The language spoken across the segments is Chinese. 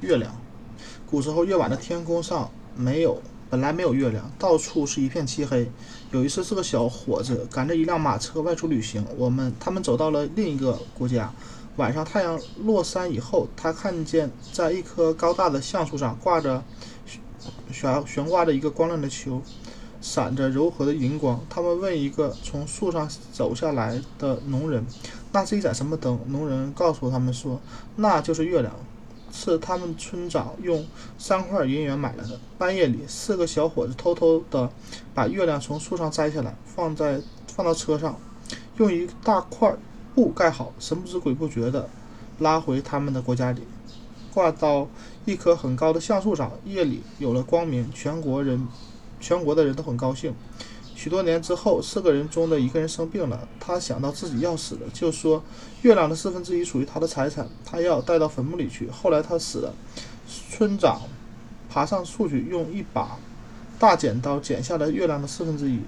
月亮。古时候夜晚的天空上没有，本来没有月亮，到处是一片漆黑。有一次，是个小伙子赶着一辆马车外出旅行，我们他们走到了另一个国家。晚上太阳落山以后，他看见在一棵高大的橡树上挂着悬悬挂着一个光亮的球，闪着柔和的荧光。他们问一个从树上走下来的农人：“那是一盏什么灯？”农人告诉他们说：“那就是月亮。”是他们村长用三块银元买来的。半夜里，四个小伙子偷偷地把月亮从树上摘下来，放在放到车上，用一大块布盖好，神不知鬼不觉地拉回他们的国家里，挂到一棵很高的橡树上。夜里有了光明，全国人全国的人都很高兴。许多年之后，四个人中的一个人生病了。他想到自己要死了，就说月亮的四分之一属于他的财产，他要带到坟墓里去。后来他死了，村长爬上树去，用一把大剪刀剪下了月亮的四分之一，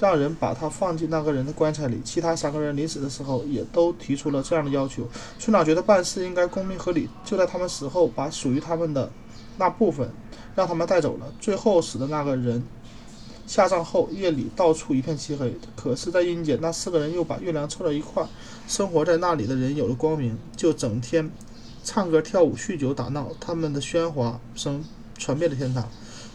让人把它放进那个人的棺材里。其他三个人临死的时候也都提出了这样的要求。村长觉得办事应该公平合理，就在他们死后把属于他们的那部分让他们带走了。最后死的那个人。下葬后，夜里到处一片漆黑。可是，在阴间，那四个人又把月亮凑到一块。生活在那里的人有了光明，就整天唱歌、跳舞、酗酒、打闹。他们的喧哗声传遍了天堂。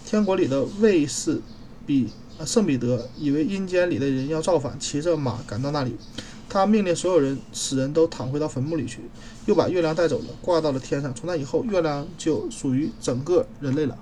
天国里的卫士比圣彼得以为阴间里的人要造反，骑着马赶到那里。他命令所有人死人都躺回到坟墓里去，又把月亮带走了，挂到了天上。从那以后，月亮就属于整个人类了。